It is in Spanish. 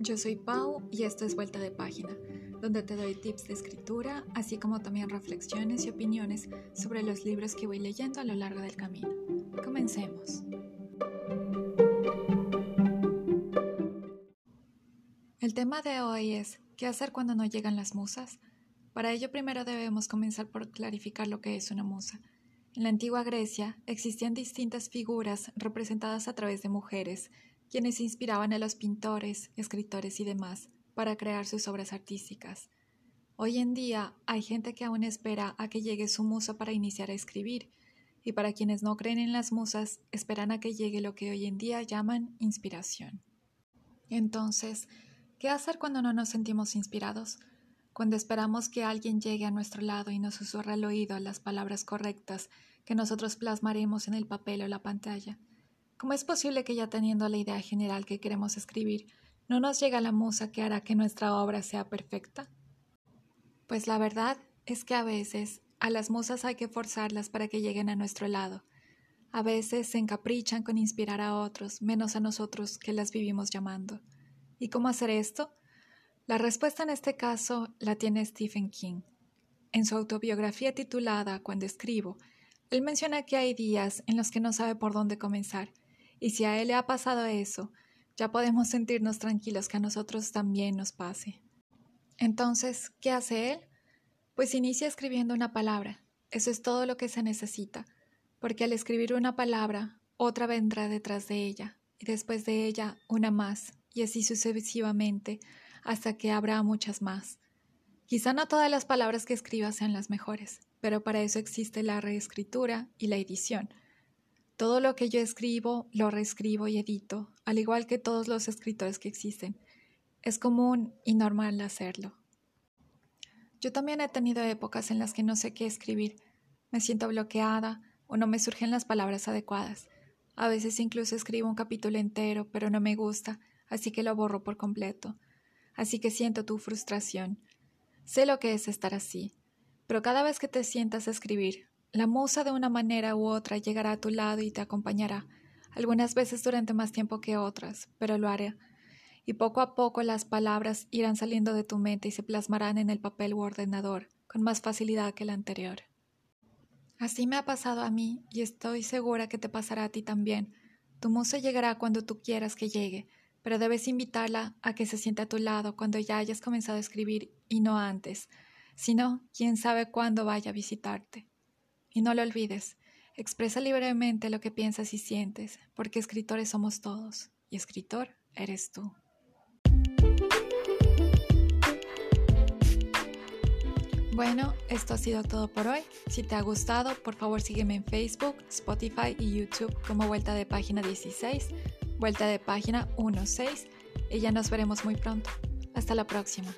yo soy Pau y esto es Vuelta de Página, donde te doy tips de escritura, así como también reflexiones y opiniones sobre los libros que voy leyendo a lo largo del camino. Comencemos. El tema de hoy es ¿qué hacer cuando no llegan las musas? Para ello primero debemos comenzar por clarificar lo que es una musa. En la antigua Grecia existían distintas figuras representadas a través de mujeres, quienes inspiraban a los pintores, escritores y demás para crear sus obras artísticas. Hoy en día hay gente que aún espera a que llegue su musa para iniciar a escribir, y para quienes no creen en las musas, esperan a que llegue lo que hoy en día llaman inspiración. Entonces, ¿qué hacer cuando no nos sentimos inspirados? Cuando esperamos que alguien llegue a nuestro lado y nos susurre al oído las palabras correctas que nosotros plasmaremos en el papel o la pantalla. ¿Cómo es posible que ya teniendo la idea general que queremos escribir, no nos llega la musa que hará que nuestra obra sea perfecta? Pues la verdad es que a veces a las musas hay que forzarlas para que lleguen a nuestro lado. A veces se encaprichan con inspirar a otros, menos a nosotros que las vivimos llamando. ¿Y cómo hacer esto? La respuesta en este caso la tiene Stephen King. En su autobiografía titulada Cuando escribo, él menciona que hay días en los que no sabe por dónde comenzar y si a él le ha pasado eso, ya podemos sentirnos tranquilos que a nosotros también nos pase. Entonces, ¿qué hace él? Pues inicia escribiendo una palabra. Eso es todo lo que se necesita, porque al escribir una palabra, otra vendrá detrás de ella, y después de ella una más, y así sucesivamente, hasta que habrá muchas más. Quizá no todas las palabras que escriba sean las mejores, pero para eso existe la reescritura y la edición, todo lo que yo escribo lo reescribo y edito, al igual que todos los escritores que existen. Es común y normal hacerlo. Yo también he tenido épocas en las que no sé qué escribir. Me siento bloqueada o no me surgen las palabras adecuadas. A veces incluso escribo un capítulo entero, pero no me gusta, así que lo borro por completo. Así que siento tu frustración. Sé lo que es estar así, pero cada vez que te sientas a escribir, la musa de una manera u otra llegará a tu lado y te acompañará, algunas veces durante más tiempo que otras, pero lo haré. Y poco a poco las palabras irán saliendo de tu mente y se plasmarán en el papel u ordenador, con más facilidad que la anterior. Así me ha pasado a mí y estoy segura que te pasará a ti también. Tu musa llegará cuando tú quieras que llegue, pero debes invitarla a que se siente a tu lado cuando ya hayas comenzado a escribir y no antes. Si no, quién sabe cuándo vaya a visitarte. Y no lo olvides, expresa libremente lo que piensas y sientes, porque escritores somos todos, y escritor eres tú. Bueno, esto ha sido todo por hoy. Si te ha gustado, por favor sígueme en Facebook, Spotify y YouTube como Vuelta de Página 16, Vuelta de Página 16 y ya nos veremos muy pronto. Hasta la próxima.